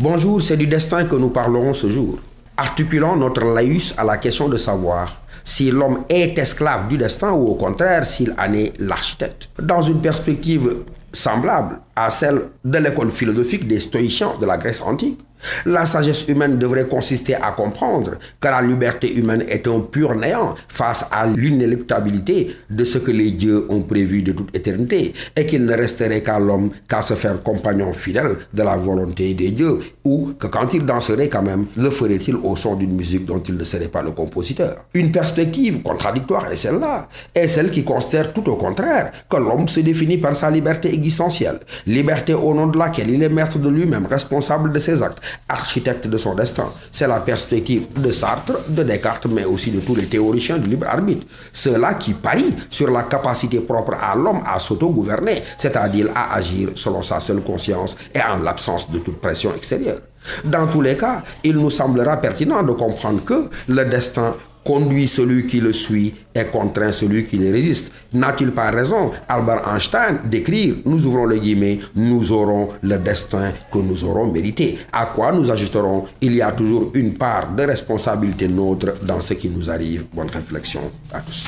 Bonjour, c'est du destin que nous parlerons ce jour. Articulant notre laïus à la question de savoir si l'homme est esclave du destin ou au contraire s'il en est l'architecte. Dans une perspective semblable à celle de l'école philosophique des stoïciens de la Grèce antique, la sagesse humaine devrait consister à comprendre que la liberté humaine est un pur néant face à l'inéluctabilité de ce que les dieux ont prévu de toute éternité et qu'il ne resterait qu'à l'homme qu'à se faire compagnon fidèle de la volonté des dieux ou que quand il danserait quand même, le ferait-il au son d'une musique dont il ne serait pas le compositeur. Une perspective contradictoire est celle-là, est celle qui considère tout au contraire que l'homme se définit par sa liberté existentielle, liberté au nom de laquelle il est maître de lui-même, responsable de ses actes architecte de son destin. C'est la perspective de Sartre, de Descartes, mais aussi de tous les théoriciens du libre arbitre. Ceux-là qui parient sur la capacité propre à l'homme à s'auto-gouverner, c'est-à-dire à agir selon sa seule conscience et en l'absence de toute pression extérieure. Dans tous les cas, il nous semblera pertinent de comprendre que le destin conduit celui qui le suit et contraint celui qui le résiste. N'a-t-il pas raison, Albert Einstein, d'écrire, nous ouvrons les guillemets, nous aurons le destin que nous aurons mérité. À quoi nous ajusterons? Il y a toujours une part de responsabilité nôtre dans ce qui nous arrive. Bonne réflexion à tous.